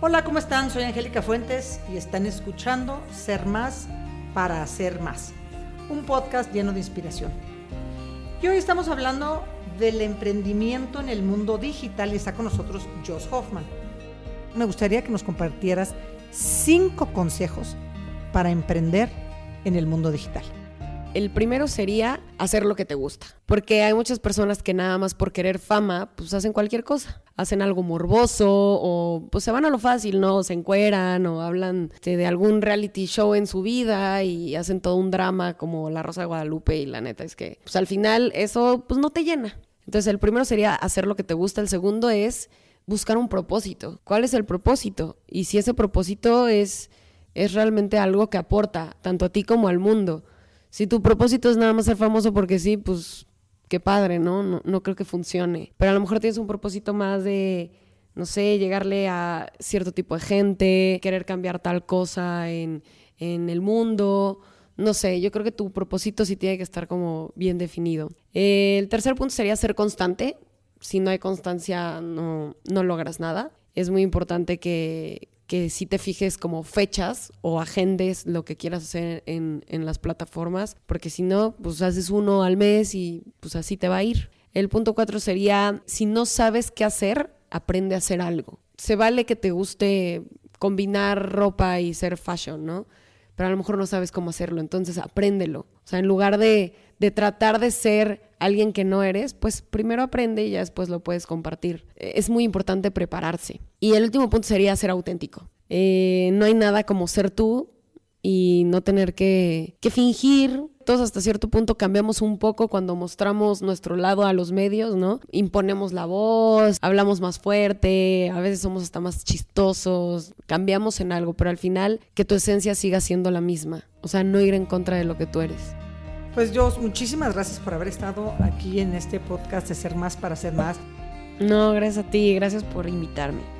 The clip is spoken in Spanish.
Hola, ¿cómo están? Soy Angélica Fuentes y están escuchando Ser Más para Hacer Más, un podcast lleno de inspiración. Y hoy estamos hablando del emprendimiento en el mundo digital y está con nosotros Josh Hoffman. Me gustaría que nos compartieras cinco consejos para emprender en el mundo digital. El primero sería hacer lo que te gusta, porque hay muchas personas que nada más por querer fama, pues hacen cualquier cosa. Hacen algo morboso o pues se van a lo fácil, ¿no? Se encueran o hablan de, algún reality show en su vida y hacen todo un drama como La Rosa de Guadalupe y la neta es que pues al final eso pues no te llena. Entonces el primero sería hacer lo que te gusta, el segundo es buscar un propósito. ¿Cuál es el propósito? Y si ese propósito es, es realmente algo que aporta tanto a ti como al mundo si tu propósito es nada más ser famoso porque sí, pues qué padre, ¿no? ¿no? Creo que funcione. Pero a lo mejor tienes un propósito más de, no sé, llegarle a cierto tipo de gente, querer cambiar tal cosa en, en el mundo. No sé, yo creo que tu propósito sí tiene que estar como bien definido. el tercer punto sería ser constante. Si no hay constancia, no, no logras nada. Es muy importante que, que si te fijes como fechas o agendes lo que quieras hacer en, en, las plataformas, porque si no, pues haces uno al mes y pues así te va a ir. El punto cuatro sería, si no sabes qué hacer, aprende a hacer algo. Se vale que te guste combinar ropa y ser fashion, ¿no? Pero a lo mejor no sabes cómo hacerlo, entonces apréndelo. O sea, en lugar de, de tratar de ser alguien que no eres, pues primero aprende y ya después lo puedes compartir. Es muy importante prepararse. Y el último punto sería ser auténtico. Eh, no hay nada como ser tú y no tener que, que, fingir. Todos hasta cierto punto cambiamos un poco cuando mostramos nuestro lado a los medios, ¿no? Imponemos la voz, hablamos más fuerte, a veces somos hasta más chistosos, cambiamos en algo, pero al final que tu esencia siga siendo la misma. O sea, no ir en contra de lo que tú eres. Pues yo, muchísimas gracias por haber estado aquí en este podcast de Ser Más para Ser Más. No, gracias a ti, gracias por invitarme.